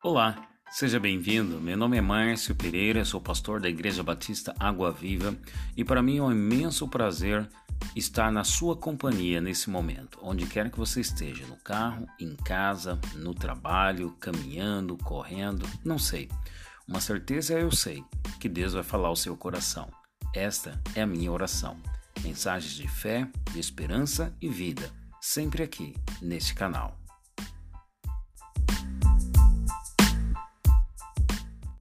Olá, seja bem-vindo. Meu nome é Márcio Pereira, sou pastor da Igreja Batista Água Viva e para mim é um imenso prazer estar na sua companhia nesse momento, onde quer que você esteja, no carro, em casa, no trabalho, caminhando, correndo, não sei. Uma certeza eu sei que Deus vai falar ao seu coração. Esta é a minha oração. Mensagens de fé, de esperança e vida, sempre aqui neste canal.